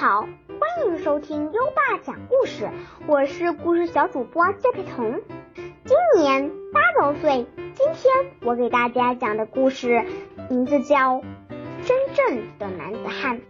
好，欢迎收听优爸讲故事，我是故事小主播谢佩彤，今年八周岁。今天我给大家讲的故事名字叫《真正的男子汉》。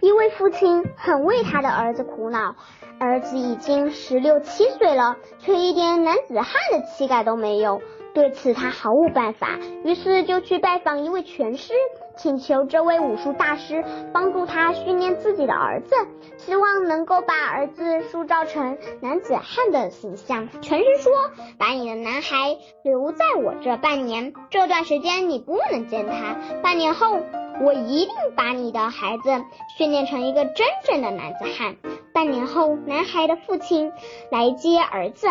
一位父亲很为他的儿子苦恼，儿子已经十六七岁了，却一点男子汉的气概都没有。对此他毫无办法，于是就去拜访一位拳师，请求这位武术大师帮助他训练自己的儿子，希望能够把儿子塑造成男子汉的形象。拳师说：“把你的男孩留在我这半年，这段时间你不能见他。半年后，我一定把你的孩子训练成一个真正的男子汉。”半年后，男孩的父亲来接儿子。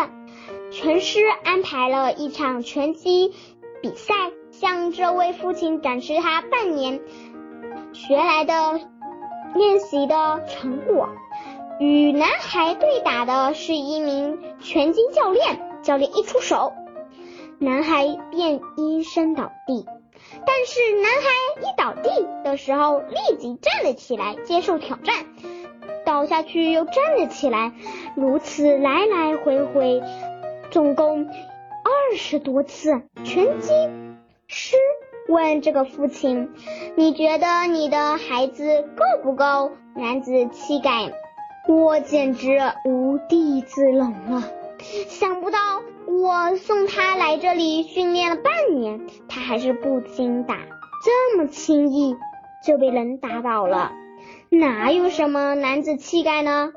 拳师安排了一场拳击比赛，向这位父亲展示他半年学来的练习的成果。与男孩对打的是一名拳击教练，教练一出手，男孩便应声倒地。但是男孩一倒地的时候，立即站了起来，接受挑战，倒下去又站了起来，如此来来回回。总共二十多次拳击师问这个父亲：“你觉得你的孩子够不够男子气概？”我简直无地自容了。想不到我送他来这里训练了半年，他还是不经打，这么轻易就被人打倒了，哪有什么男子气概呢？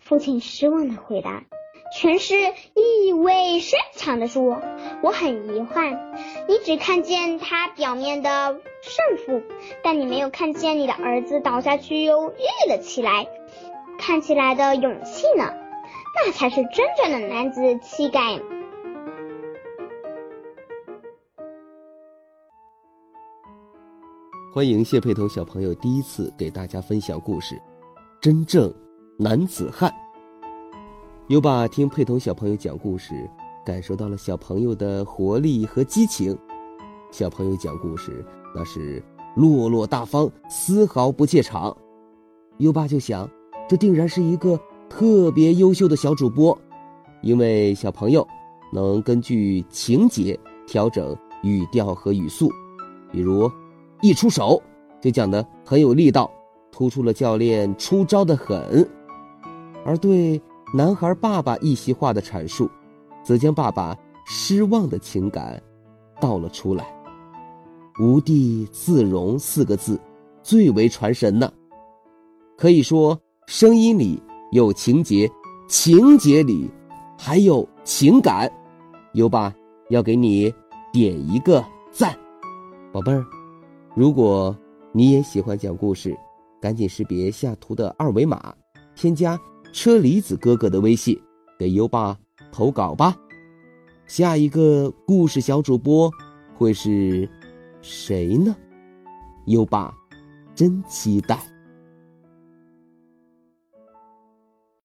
父亲失望的回答。全是意味深长的说：“我很遗憾，你只看见他表面的胜负，但你没有看见你的儿子倒下去又立了起来，看起来的勇气呢？那才是真正的男子气概。”欢迎谢佩彤小朋友第一次给大家分享故事，真正男子汉。优爸听佩彤小朋友讲故事，感受到了小朋友的活力和激情。小朋友讲故事那是落落大方，丝毫不怯场。优爸就想，这定然是一个特别优秀的小主播，因为小朋友能根据情节调整语调和语速，比如一出手就讲得很有力道，突出了教练出招的狠，而对。男孩爸爸一席话的阐述，则将爸爸失望的情感道了出来。无地自容四个字，最为传神呢。可以说，声音里有情节，情节里还有情感。优爸要给你点一个赞，宝贝儿。如果你也喜欢讲故事，赶紧识别下图的二维码，添加。车厘子哥哥的微信，给优爸投稿吧。下一个故事小主播会是谁呢？优爸真期待。